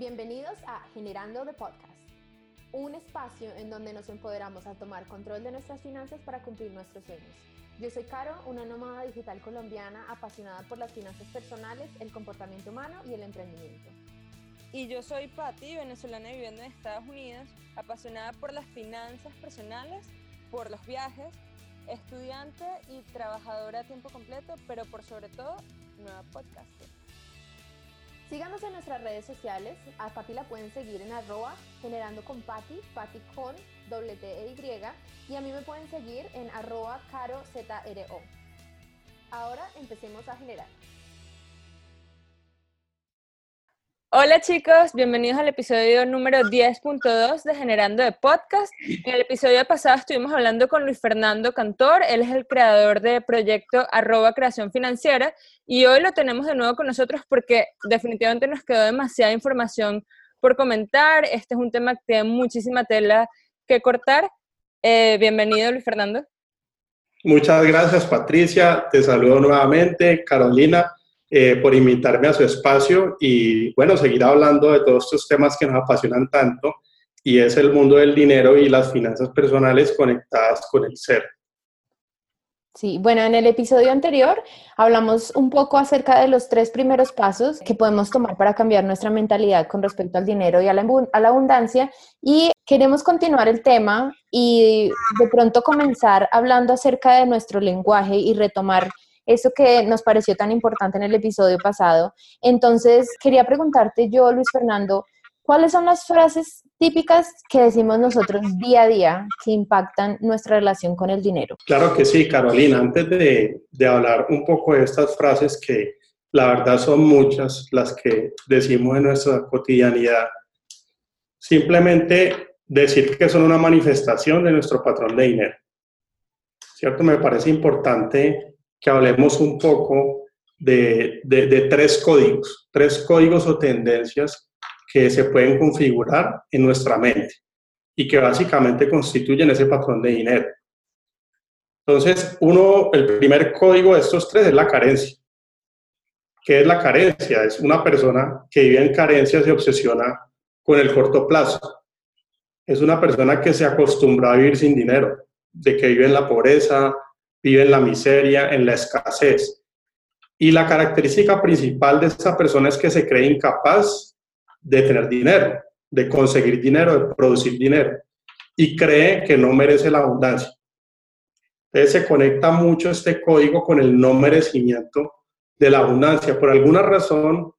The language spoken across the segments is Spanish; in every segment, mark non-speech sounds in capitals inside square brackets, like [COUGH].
Bienvenidos a Generando the Podcast, un espacio en donde nos empoderamos a tomar control de nuestras finanzas para cumplir nuestros sueños. Yo soy Caro, una nómada digital colombiana apasionada por las finanzas personales, el comportamiento humano y el emprendimiento. Y yo soy Patti, venezolana viviendo en Estados Unidos, apasionada por las finanzas personales, por los viajes, estudiante y trabajadora a tiempo completo, pero por sobre todo, nueva podcaster. Síganos en nuestras redes sociales. A Pati la pueden seguir en arroba generando con Pati, Pati con doble T e Y. Y a mí me pueden seguir en arroba caro ZRO. Ahora empecemos a generar. Hola chicos, bienvenidos al episodio número 10.2 de Generando de Podcast. En el episodio pasado estuvimos hablando con Luis Fernando Cantor, él es el creador de proyecto arroba creación financiera y hoy lo tenemos de nuevo con nosotros porque definitivamente nos quedó demasiada información por comentar. Este es un tema que tiene muchísima tela que cortar. Eh, bienvenido Luis Fernando. Muchas gracias Patricia, te saludo nuevamente. Carolina, eh, por invitarme a su espacio y, bueno, seguir hablando de todos estos temas que nos apasionan tanto y es el mundo del dinero y las finanzas personales conectadas con el ser. Sí, bueno, en el episodio anterior hablamos un poco acerca de los tres primeros pasos que podemos tomar para cambiar nuestra mentalidad con respecto al dinero y a la, a la abundancia y queremos continuar el tema y de pronto comenzar hablando acerca de nuestro lenguaje y retomar eso que nos pareció tan importante en el episodio pasado. Entonces, quería preguntarte yo, Luis Fernando, ¿cuáles son las frases típicas que decimos nosotros día a día que impactan nuestra relación con el dinero? Claro que sí, Carolina. Antes de, de hablar un poco de estas frases que la verdad son muchas las que decimos en nuestra cotidianidad, simplemente decir que son una manifestación de nuestro patrón de dinero. ¿Cierto? Me parece importante que hablemos un poco de, de, tres códigos, tres códigos o tendencias que se pueden configurar en nuestra mente y que básicamente constituyen ese patrón de dinero. Entonces, uno, el primer código de estos tres es la carencia. ¿Qué es la carencia? Es una persona que vive en carencia, se obsesiona con el corto plazo. Es una persona que se acostumbra a vivir sin dinero, de que vive en la pobreza, vive en la miseria, en la escasez. Y la característica principal de esa persona es que se cree incapaz de tener dinero, de conseguir dinero, de producir dinero, y cree que no merece la abundancia. Entonces se conecta mucho este código con el no merecimiento de la abundancia. Por alguna razón,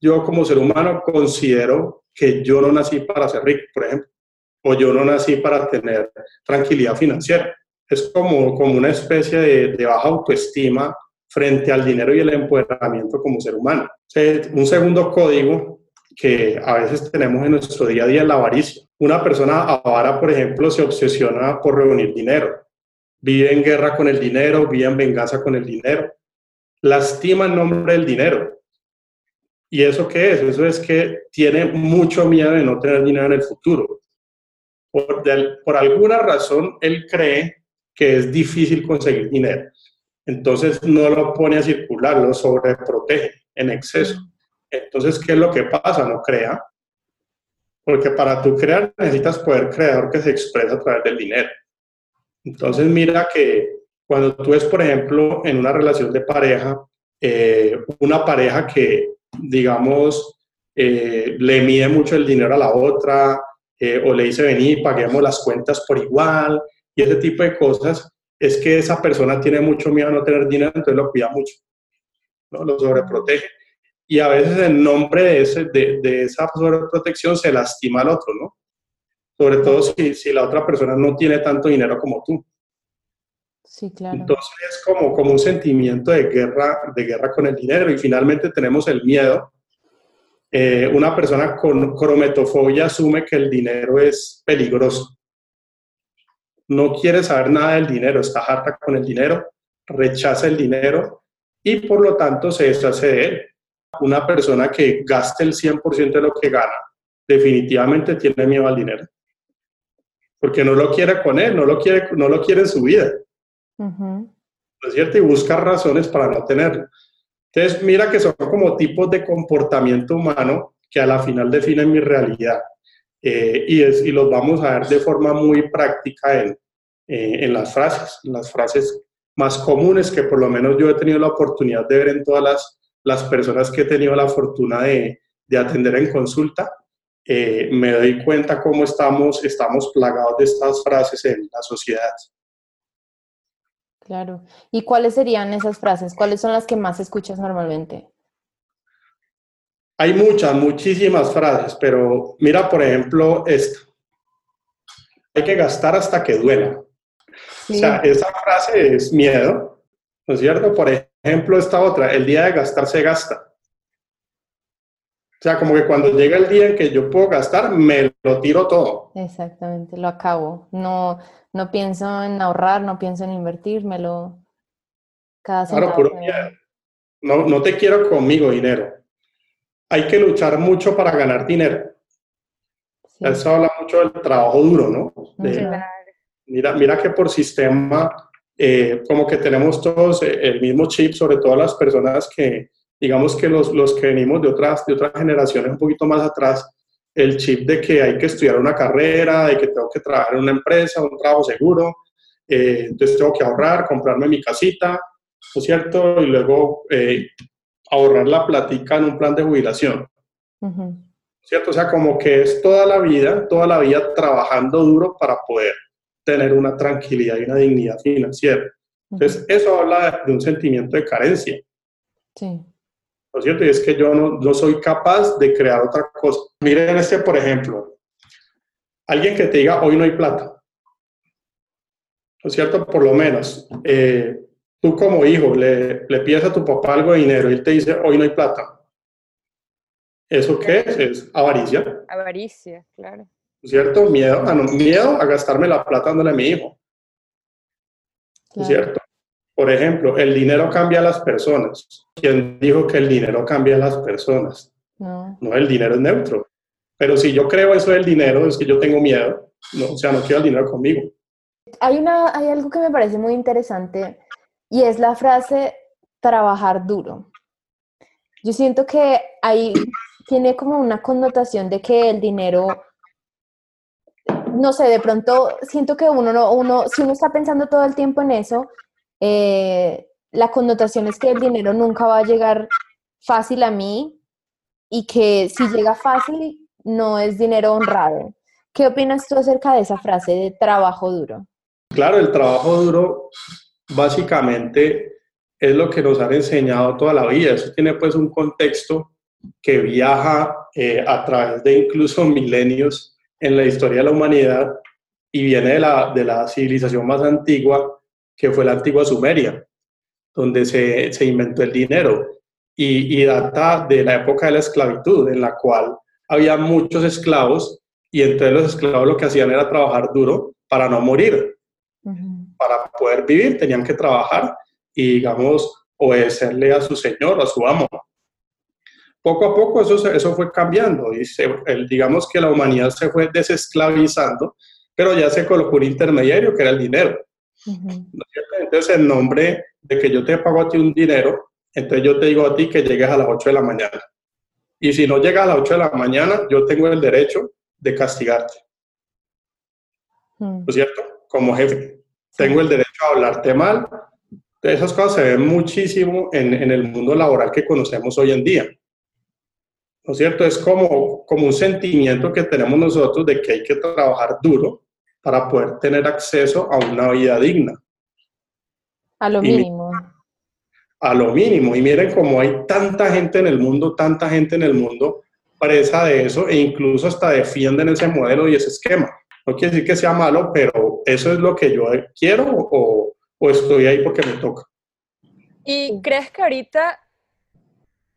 yo como ser humano considero que yo no nací para ser rico, por ejemplo, o yo no nací para tener tranquilidad financiera es como, como una especie de, baja autoestima frente al dinero y el empoderamiento como ser humano. Un segundo código que a veces tenemos en nuestro día a día es la avaricia. Una persona avara, por ejemplo, se obsesiona por reunir dinero. Vive en guerra con el dinero, vive en venganza con el dinero. Lastima el nombre del dinero. ¿Y eso qué es? Eso es que tiene mucho miedo de no tener dinero en el futuro. Por, por alguna razón, él cree que es difícil conseguir dinero. Entonces no lo pone a circular, lo sobreprotege en exceso. Entonces, ¿qué es lo que pasa? No crea. Porque para tú crear necesitas poder creador que se expresa a través del dinero. Entonces, mira que cuando tú ves, por ejemplo, en una relación de pareja, eh, una pareja que, digamos, eh, le mide mucho el dinero a la otra, eh, o le dice, vení, paguemos las cuentas por igual, y ese tipo de cosas, es que esa persona tiene mucho miedo a no tener dinero, entonces lo cuida mucho, ¿no? lo sobreprotege. Y a veces en nombre de, ese, de, de esa sobreprotección se lastima al otro, ¿no? Sobre todo si, si, la otra persona no tiene tanto dinero como tú. Sí, claro. Entonces es como, como un sentimiento de guerra, de guerra con el dinero y finalmente tenemos el miedo. Eh, una persona con crometofobia asume que el dinero es peligroso no quiere saber nada del dinero, está harta con el dinero, rechaza el dinero y por lo tanto se deshace de él. Una persona que gaste el 100% de lo que gana, definitivamente tiene miedo al dinero. Porque no lo quiere con él, no lo quiere, no lo quiere en su vida. ¿No es cierto? Y busca razones para no tenerlo. Entonces, mira que son como tipos de comportamiento humano que a la final definen mi realidad. Eh, y, es, los vamos a ver de forma muy práctica en, eh, en las frases, las frases más comunes que por lo menos yo he tenido la oportunidad de ver en todas las, las personas que he tenido la fortuna de, de atender en consulta. Eh, me doy cuenta cómo estamos, estamos plagados de estas frases en la sociedad. Claro. ¿Y cuáles serían esas frases? ¿Cuáles son las que más escuchas normalmente? Hay muchas, muchísimas frases, pero mira, por ejemplo, esta. Hay que gastar hasta que duela. O sea, esa frase es miedo, ¿no es cierto? Por ejemplo, esta otra, el día de gastar se gasta. O sea, como que cuando llega el día en que yo puedo gastar, me lo tiro todo. Exactamente, lo acabo. No, no pienso en ahorrar, no pienso en invertir, me lo... Cada claro, puro miedo. No, no te quiero conmigo dinero hay que luchar mucho para ganar dinero. Eso habla mucho del trabajo duro, ¿no? mira, mira que por sistema, eh, como que tenemos todos el mismo chip, sobre todo las personas que, digamos que los, los que venimos de otras, de otras generaciones un poquito más atrás, el chip de que hay que estudiar una carrera, de que tengo que trabajar en una empresa, un trabajo seguro, eh, entonces tengo que ahorrar, comprarme mi casita, ¿no es cierto? Y luego eh, ahorrar la platica en un plan de jubilación. ¿Cierto? O sea, como que es toda la vida, toda la vida trabajando duro para poder tener una tranquilidad y una dignidad financiera. Entonces, eso habla de, un sentimiento de carencia. Sí. ¿No es cierto? Y es que yo no, no, soy capaz de crear otra cosa. Miren este, por ejemplo. Alguien que te diga, hoy no hay plata. ¿No es cierto? Por lo menos. Eh, tú como hijo le, le pides a tu papá algo de dinero y él te dice, hoy no hay plata. ¿Eso qué es? Es avaricia. Avaricia, claro. ¿Cierto? Miedo a, miedo a gastarme la plata dándole a mi hijo. ¿Cierto? Por ejemplo, el dinero cambia a las personas. ¿Quién dijo que el dinero cambia a las personas? No. No, el dinero es neutro. Pero si yo creo eso del dinero, es que yo tengo miedo. No, o sea, no quiero el dinero conmigo. Hay, una, hay algo que me parece muy interesante y es la frase trabajar duro. Yo siento que ahí tiene como una connotación de que el dinero, no sé, de pronto siento que uno, no, uno si uno está pensando todo el tiempo en eso, eh, la connotación es que el dinero nunca va a llegar fácil a mí y que si llega fácil no es dinero honrado. ¿Qué opinas tú acerca de esa frase de trabajo duro? Claro, el trabajo duro básicamente es lo que nos han enseñado toda la vida. Eso tiene pues un contexto que viaja eh, a través de incluso [LAUGHS] milenios en la historia de la humanidad y viene de la, de la civilización más antigua, que fue la antigua Sumeria, donde se, se inventó el dinero y, y, data de la época de la esclavitud, en la cual había muchos esclavos y entre los esclavos lo que hacían era trabajar duro para no morir para poder vivir tenían que trabajar y, digamos, obedecerle a su señor, a su amo. Poco a poco eso, eso fue cambiando y digamos que la humanidad se fue desesclavizando, pero ya se colocó un intermediario que era el dinero. Entonces, en nombre de que yo te pago a ti un dinero, entonces yo te digo a ti que llegues a las 8 de la mañana. Y si no llegas a las 8 de la mañana, yo tengo el derecho de castigarte. ¿No es cierto? Como jefe tengo el derecho a hablarte mal. Esas cosas se ven muchísimo en, en, el mundo laboral que conocemos hoy en día. ¿No es cierto? Es como, como un sentimiento que tenemos nosotros de que hay que trabajar duro para poder tener acceso a una vida digna. A lo mínimo. A lo mínimo. Y miren cómo hay tanta gente en el mundo, tanta gente en el mundo presa de eso e incluso hasta defienden ese modelo y ese esquema. No quiere decir que sea malo, pero eso es lo que yo quiero o, estoy ahí porque me toca. ¿Y crees que ahorita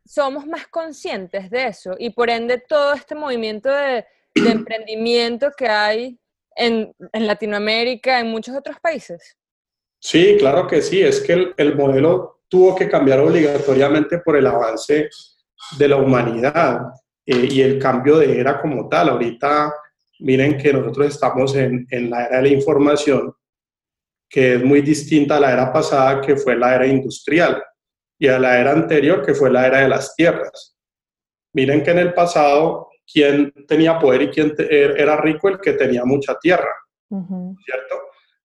somos más conscientes de eso y por ende todo este movimiento de, emprendimiento que hay en, Latinoamérica, en muchos otros países? Sí, claro que sí. Es que el, modelo tuvo que cambiar obligatoriamente por el avance de la humanidad eh, y el cambio de era como tal. Ahorita miren que nosotros estamos en, en, la era de la información, que es muy distinta a la era pasada, que fue la era industrial, y a la era anterior, que fue la era de las tierras. Miren que en el pasado, ¿quién tenía poder y quién er, era rico? El que tenía mucha tierra, ¿cierto?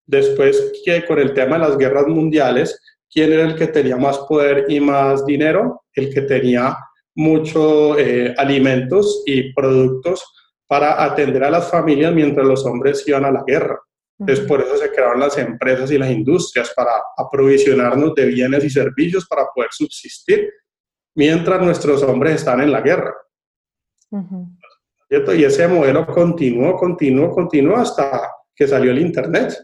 Después, que con el tema de las guerras mundiales, ¿quién era el que tenía más poder y más dinero? El que tenía muchos eh, alimentos y productos para atender a las familias mientras los hombres iban a la guerra. Entonces, por eso se crearon las empresas y las industrias para aprovisionarnos de bienes y servicios para poder subsistir mientras nuestros hombres están en la guerra. Y ese modelo continuó, continuó, continuó hasta que salió el Internet.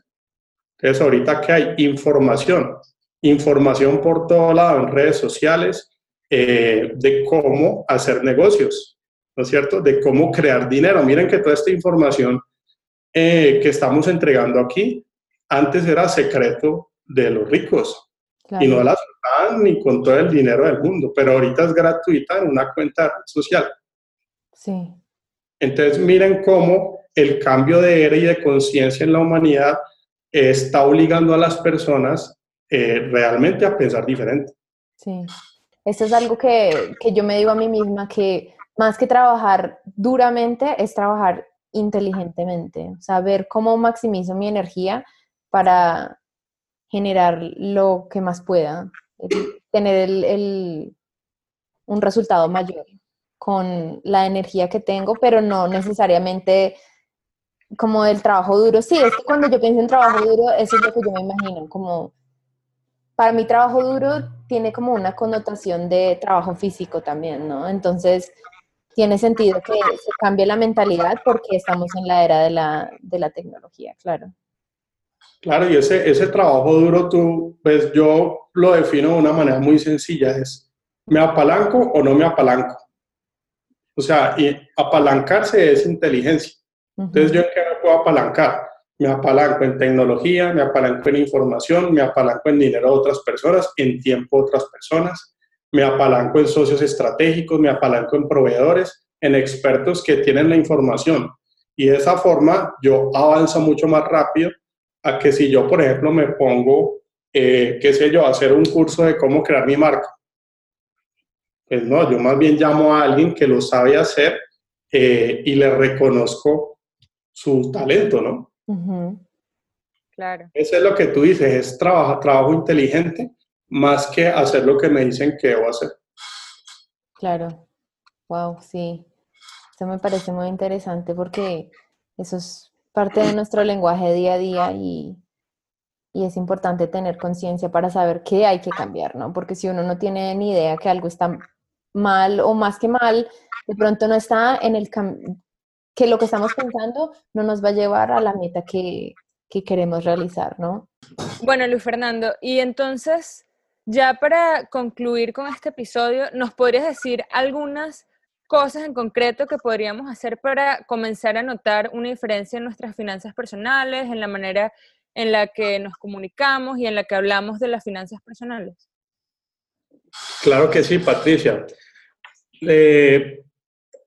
Entonces, ahorita que hay información, información por todo lado en redes sociales eh, de cómo hacer negocios, ¿no es cierto? De cómo crear dinero. Miren que toda esta información eh, que estamos entregando aquí antes era secreto de los ricos y no la soltaban ni con todo el dinero del mundo, pero ahorita es gratuita en una cuenta social. Sí. Entonces miren cómo el cambio de era y de conciencia en la humanidad está obligando a las personas eh, realmente a pensar diferente. Sí, esto es algo que, que yo me digo a mí misma, que más que trabajar duramente es trabajar inteligentemente, saber cómo maximizo mi energía para generar lo que más pueda, tener el, un resultado mayor con la energía que tengo, pero no necesariamente como el trabajo duro. Sí, es que cuando yo pienso en trabajo duro, eso es lo que yo me imagino, como para mí trabajo duro tiene como una connotación de trabajo físico también, ¿no? Entonces, tiene sentido que se cambie la mentalidad porque estamos en la era de la, de la tecnología, claro. Claro, y ese, ese trabajo duro, tú, pues yo lo defino de una manera muy sencilla, es, ¿me apalanco o no me apalanco? O sea, y apalancarse es inteligencia. Entonces, ¿yo en qué me puedo apalancar? Me apalanco en tecnología, me apalanco en información, me apalanco en dinero de otras personas, en tiempo de otras personas, me apalanco en socios estratégicos, me apalanco en proveedores, en expertos que tienen la información. Y de esa forma yo avanzo mucho más rápido a que si yo, por ejemplo, me pongo, eh, qué sé yo, a hacer un curso de cómo crear mi marca. Pues no, yo más bien llamo a alguien que lo sabe hacer eh, y le reconozco su talento, ¿no? Claro. Eso es lo que tú dices, es trabajo, trabajo inteligente más que hacer lo que me dicen que debo hacer. Claro, wow, sí. Eso me parece muy interesante porque eso es parte de nuestro lenguaje día a día y, y es importante tener conciencia para saber qué hay que cambiar, ¿no? Porque si uno no tiene ni idea que algo está mal o más que mal, de pronto no está en el que lo que estamos pensando no nos va a llevar a la meta que, que queremos realizar, ¿no? Bueno, Luis Fernando, y entonces, ya para concluir con este episodio, ¿nos podrías decir algunas cosas en concreto que podríamos hacer para comenzar a notar una diferencia en nuestras finanzas personales, en la manera en la que nos comunicamos y en la que hablamos de las finanzas personales? Claro que sí, Patricia. Eh,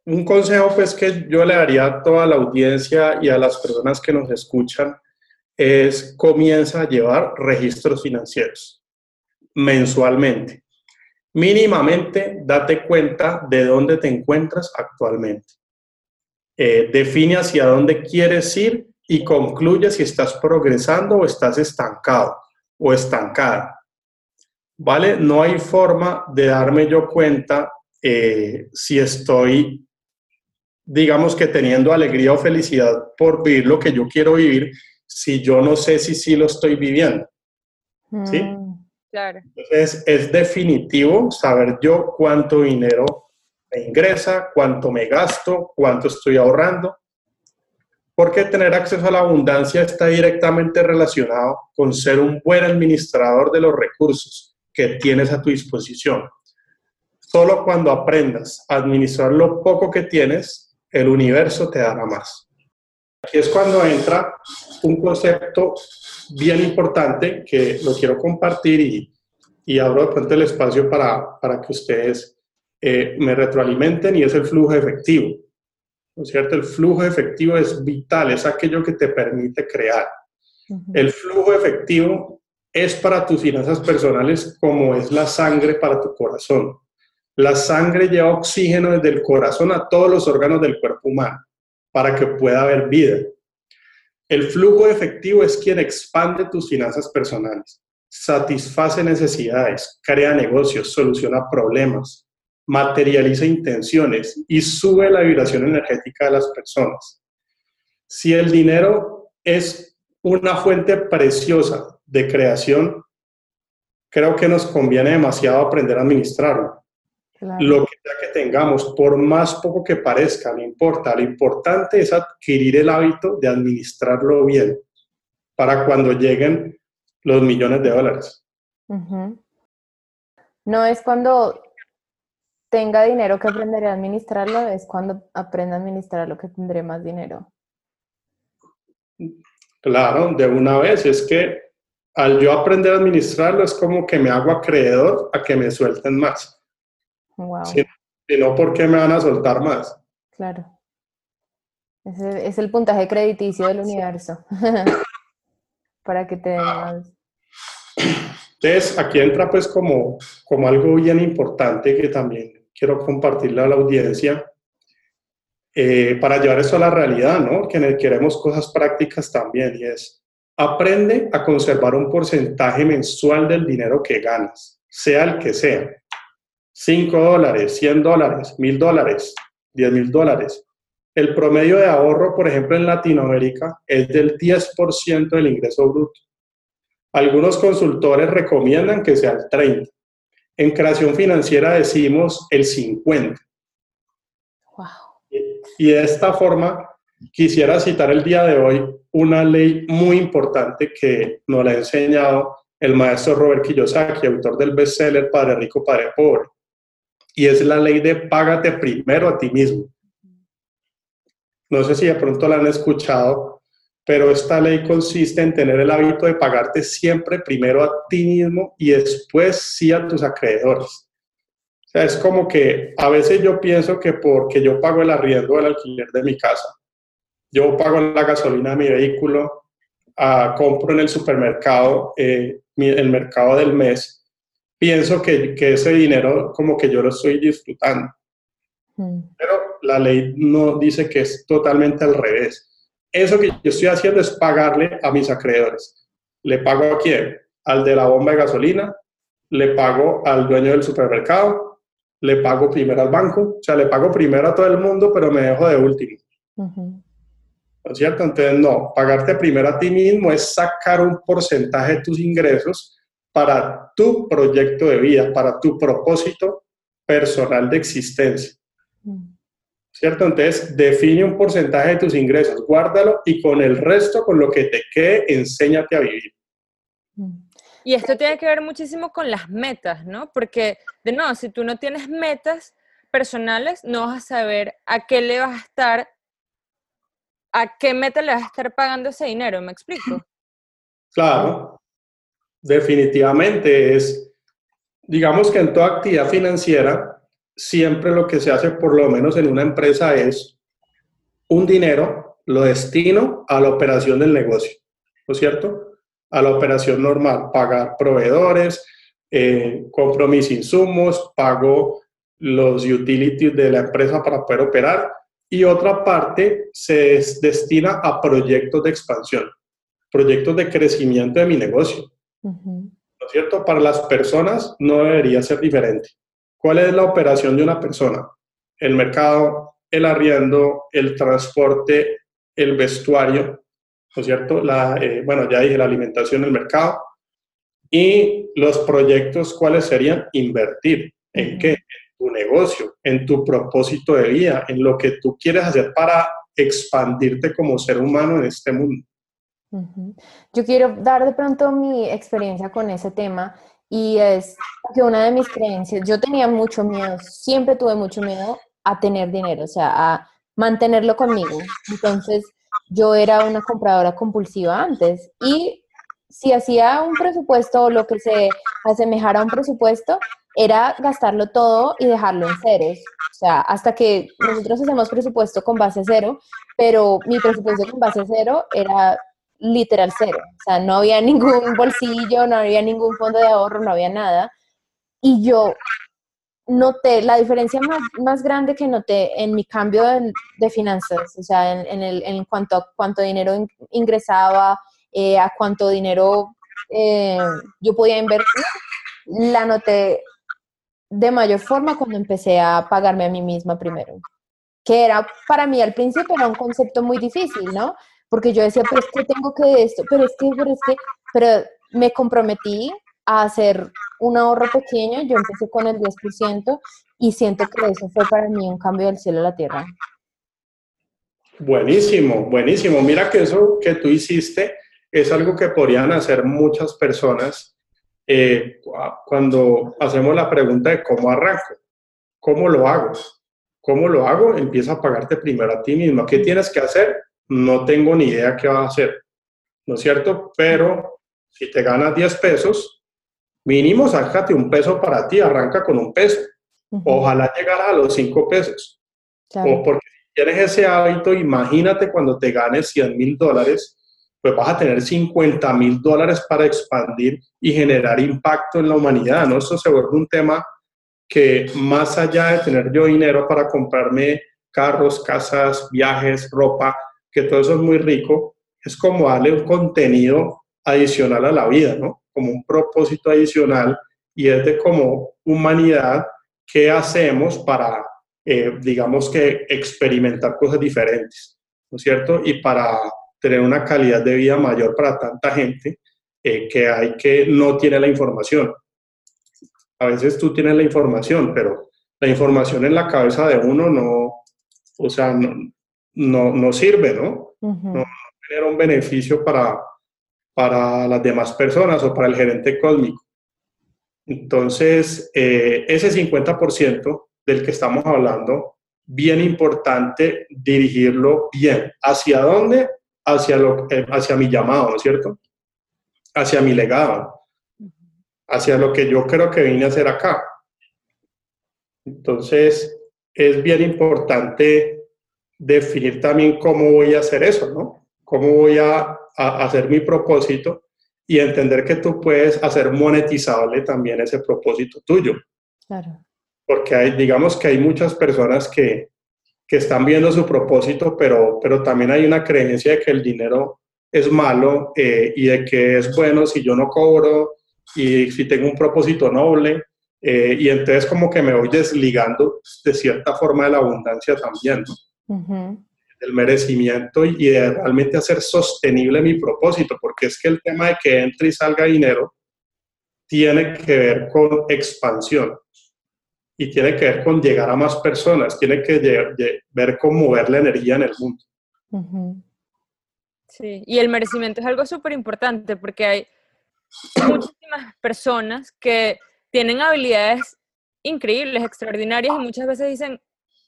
un consejo pues que yo le daría a toda la audiencia y a las personas que nos escuchan es comienza a llevar registros financieros mensualmente. Mínimamente, date cuenta de dónde te encuentras actualmente. Eh, define hacia dónde quieres ir y concluye si estás progresando o estás estancado o estancada. ¿Vale? No hay forma de darme yo cuenta eh, si estoy, digamos que teniendo alegría o felicidad por vivir lo que yo quiero vivir, si yo no sé si sí lo estoy viviendo. ¿Sí? Mm. Entonces, es definitivo saber yo cuánto dinero me ingresa, cuánto me gasto, cuánto estoy ahorrando, porque tener acceso a la abundancia está directamente relacionado con ser un buen administrador de los recursos que tienes a tu disposición. Solo cuando aprendas a administrar lo poco que tienes, el universo te dará más. Aquí es cuando entra un concepto bien importante que lo quiero compartir y, y abro de pronto el espacio para, para que ustedes eh, me retroalimenten y es el flujo efectivo. ¿No es cierto? El flujo efectivo es vital, es aquello que te permite crear. El flujo efectivo es para tus finanzas personales como es la sangre para tu corazón. La sangre lleva oxígeno desde el corazón a todos los órganos del cuerpo humano para que pueda haber vida. El flujo efectivo es quien expande tus finanzas personales, satisface necesidades, crea negocios, soluciona problemas, materializa intenciones y sube la vibración energética de las personas. Si el dinero es una fuente preciosa de creación, creo que nos conviene demasiado aprender a administrarlo. Lo que sea que tengamos, por más poco que parezca, no importa. Lo importante es adquirir el hábito de administrarlo bien para cuando lleguen los millones de dólares. No es cuando tenga dinero que aprenderé a administrarlo, es cuando aprenda a administrar lo que tendré más dinero. Claro, de una vez. Es que al yo aprender a administrarlo es como que me hago acreedor a que me suelten más. Wow. Si, no, ¿por qué me van a soltar más? Claro. Ese es el puntaje crediticio del universo. [LAUGHS] Para que te den más. Entonces, aquí entra pues como, como algo bien importante que también quiero compartirle a la audiencia eh, para llevar eso a la realidad, ¿no? Que queremos cosas prácticas también y es, aprende a conservar un porcentaje mensual del dinero que ganas, sea el que sea. 5 dólares, 100 dólares, 1000 dólares, 10 mil dólares. El promedio de ahorro, por ejemplo, en Latinoamérica es del 10% del ingreso bruto. Algunos consultores recomiendan que sea el 30%. En creación financiera decimos el 50%. Wow. Y de esta forma, quisiera citar el día de hoy una ley muy importante que nos la ha enseñado el maestro Robert Kiyosaki, autor del bestseller Padre Rico, Padre Pobre. Y es la ley de págate primero a ti mismo. No sé si de pronto la han escuchado, pero esta ley consiste en tener el hábito de pagarte siempre primero a ti mismo y después sí a tus acreedores. O sea, es como que a veces yo pienso que porque yo pago el arriendo del alquiler de mi casa, yo pago la gasolina de mi vehículo, uh, compro en el supermercado eh, el mercado del mes, pienso que, que, ese dinero como que yo lo estoy disfrutando. Mm. Pero la ley no dice que es totalmente al revés. Eso que yo estoy haciendo es pagarle a mis acreedores. ¿Le pago a quién? Al de la bomba de gasolina, le pago al dueño del supermercado, le pago primero al banco, o sea, le pago primero a todo el mundo, pero me dejo de último. ¿no es cierto? Entonces, no, pagarte primero a ti mismo es sacar un porcentaje de tus ingresos para tu proyecto de vida, para tu propósito personal de existencia. Mm. ¿Cierto? Entonces, define un porcentaje de tus ingresos, guárdalo y con el resto, con lo que te quede, enséñate a vivir. Mm. Y esto tiene que ver muchísimo con las metas, ¿no? Porque, de nuevo, si tú no tienes metas personales, no vas a saber a qué le vas a estar ¿a qué meta le vas a estar pagando ese dinero? ¿Me explico? Claro, definitivamente es, digamos que en toda actividad financiera, siempre lo que se hace, por lo menos en una empresa, es un dinero, lo destino a la operación del negocio, ¿no es cierto? A la operación normal, pagar proveedores, eh, compro mis insumos, pago los utilities de la empresa para poder operar y otra parte se destina a proyectos de expansión, proyectos de crecimiento de mi negocio. ¿No es cierto? Para las personas no debería ser diferente. ¿Cuál es la operación de una persona? El mercado, el arriendo, el transporte, el vestuario, ¿no es cierto? La, eh, bueno, ya dije la alimentación, el mercado. Y los proyectos, ¿cuáles serían? Invertir. ¿En qué? tu negocio, en tu propósito de vida, en lo que tú quieres hacer para expandirte como ser humano en este mundo. Yo quiero dar de pronto mi experiencia con ese tema y es que una de mis creencias, yo tenía mucho miedo, siempre tuve mucho miedo a tener dinero, o sea, a mantenerlo conmigo. Entonces, yo era una compradora compulsiva antes y si hacía un presupuesto o lo que se asemejara a un presupuesto, era gastarlo todo y dejarlo en ceros. O sea, hasta que nosotros hacemos presupuesto con base cero, pero mi presupuesto con base cero era literal cero. O sea, no había ningún [LAUGHS] bolsillo, no había ningún fondo de ahorro, no había nada. Y yo noté la diferencia más, más grande que noté en mi cambio de, finanzas, o sea, en, el, en, cuanto a cuánto dinero ingresaba, eh, a cuánto dinero eh, yo podía invertir, la noté de mayor forma cuando empecé a pagarme a mí misma primero, que era para mí al principio era un concepto muy difícil, ¿no? Porque yo decía, pero es que tengo que esto, pero es que, pero es que, pero me comprometí a hacer un ahorro pequeño, yo empecé con el 10% y siento que eso fue para mí un cambio del cielo a la tierra. Buenísimo, buenísimo. Mira que eso que tú hiciste es algo que podrían hacer muchas personas eh, cuando hacemos la pregunta de cómo arranco, cómo lo hago, cómo lo hago, empieza a pagarte primero a ti mismo. ¿Qué tienes que hacer? No tengo ni idea qué vas a hacer, ¿no es cierto? Pero si te ganas 10 pesos, mínimo sácate un peso para ti, arranca con un peso. Ojalá llegara a los 5 pesos. O porque si tienes ese hábito, imagínate cuando te ganes 100 mil dólares, pues vas a tener 50 mil dólares para expandir y generar impacto en la humanidad, ¿no? Eso se vuelve un tema que más allá de tener yo dinero para comprarme carros, casas, viajes, ropa, que todo eso es muy rico, es como darle un contenido adicional a la vida, ¿no? Como un propósito adicional y es de como humanidad, ¿qué hacemos para, eh, digamos que, experimentar cosas diferentes, ¿no es cierto? Y para tener una calidad de vida mayor para tanta gente eh, que hay que no tiene la información. A veces tú tienes la información, pero la información en la cabeza de uno no, o sea, no, no, sirve, ¿no? No genera un beneficio para, para las demás personas o para el gerente cósmico. Entonces, eh, ese 50% del que estamos hablando, bien importante dirigirlo bien. ¿Hacia dónde? Hacia, lo, eh, hacia mi llamado, ¿no es cierto? Hacia mi legado, hacia lo que yo creo que vine a hacer acá. Entonces, es bien importante definir también cómo voy a hacer eso, ¿no? ¿Cómo voy a a hacer mi propósito y entender que tú puedes hacer monetizable también ese propósito tuyo. Claro. Porque hay, digamos que hay muchas personas que, que están viendo su propósito, pero, pero también hay una creencia de que el dinero es malo eh, y de que es bueno si yo no cobro y si tengo un propósito noble. Eh, y entonces como que me voy desligando de cierta forma de la abundancia también. ¿no? Del merecimiento y de realmente hacer sostenible mi propósito, porque es que el tema de que entre y salga dinero tiene que ver con expansión y tiene que ver con llegar a más personas, tiene que ver con mover la energía en el mundo. Sí, y el merecimiento es algo súper importante porque hay muchísimas personas que tienen habilidades increíbles, extraordinarias y muchas veces dicen,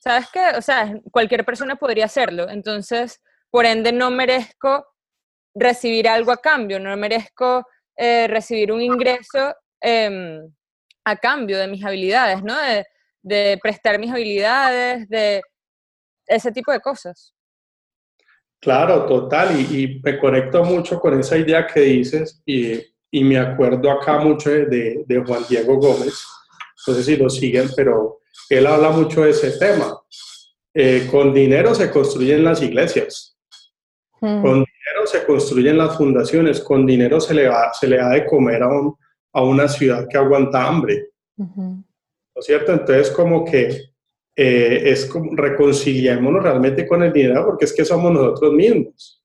¿sabes qué? O sea, cualquier persona podría hacerlo. Entonces, por ende, no merezco recibir algo a cambio, no merezco eh, recibir un ingreso em, a cambio de mis habilidades, ¿no? De, prestar mis habilidades, de ese tipo de cosas. Claro, total, y, me conecto mucho con esa idea que dices y, me acuerdo acá mucho de, de Juan Diego Gómez, no sé si lo siguen, pero él habla mucho de ese tema. Eh, con dinero se construyen las iglesias, hmm. con dinero se construyen las fundaciones, con dinero se le, se le da de comer a, a una ciudad que aguanta hambre. ¿No es cierto? Entonces, como que eh, es como reconciliémonos realmente con el dinero porque es que somos nosotros mismos.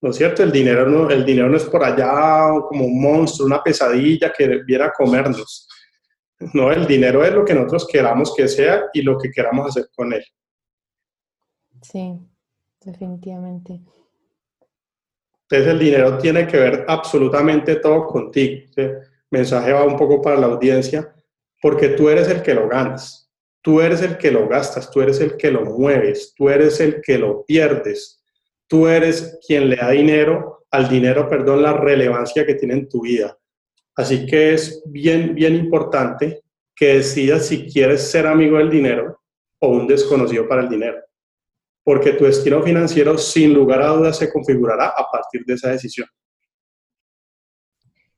¿No es cierto? El dinero no, el dinero no es por allá como un monstruo, una pesadilla que viene a comernos. No, el dinero es lo que nosotros queramos que sea y lo que queramos hacer con él. Sí, definitivamente. Entonces el dinero tiene que ver absolutamente todo contigo. Mensaje va un poco para la audiencia, porque tú eres el que lo ganas, tú eres el que lo gastas, tú eres el que lo mueves, tú eres el que lo pierdes, tú eres quien le da dinero al dinero, perdón, la relevancia que tiene en tu vida. Así que es bien, bien importante que decidas si quieres ser amigo del dinero o un desconocido para el dinero. Porque tu destino financiero, sin lugar a dudas, se configurará a partir de esa decisión.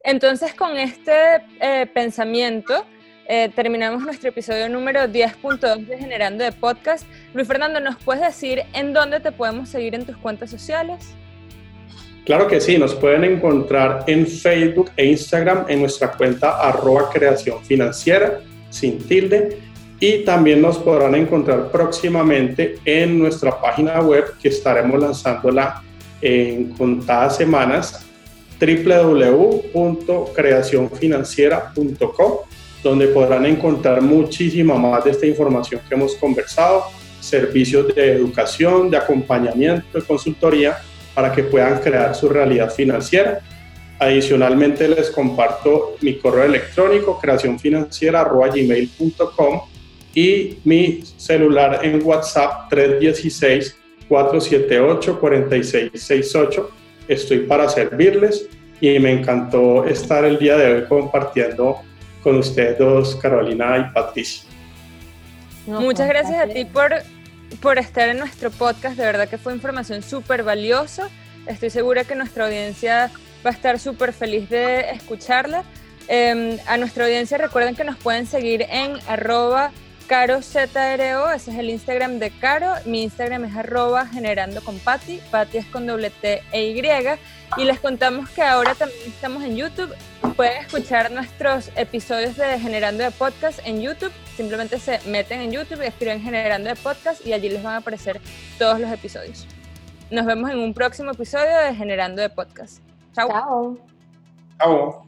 Entonces, con este eh, pensamiento, eh, terminamos nuestro episodio número 10.2 de Generando de Podcast. Luis Fernando, ¿nos puedes decir en dónde te podemos seguir en tus cuentas sociales? Claro que sí, nos pueden encontrar en Facebook e Instagram en nuestra cuenta arroba creación financiera sin tilde y también nos podrán encontrar próximamente en nuestra página web que estaremos lanzándola en contadas semanas www.creacionfinanciera.com donde podrán encontrar muchísima más de esta información que hemos conversado, servicios de educación, de acompañamiento, de consultoría para que puedan crear su realidad financiera. Adicionalmente les comparto mi correo electrónico creacionfinanciera.gmail.com y mi celular en WhatsApp 316-478-4668. Estoy para servirles y me encantó estar el día de hoy compartiendo con ustedes dos, Carolina y Patricia. Muchas gracias a ti por por estar en nuestro podcast. De verdad que fue información súper valiosa. Estoy segura que nuestra audiencia va a estar súper feliz de escucharla. Em, a nuestra audiencia recuerden que nos pueden seguir en arroba carozro, ese es el Instagram de Caro. Mi Instagram es arroba generando con Patti. Patti es con doble T e Y. Y les contamos que ahora también estamos en YouTube. Pueden escuchar nuestros episodios de Generando de Podcast en YouTube. Simplemente se meten en YouTube y escriben Generando de Podcast y allí les van a aparecer todos los episodios. Nos vemos en un próximo episodio de Generando de Podcast. Chao. Chao. Chao.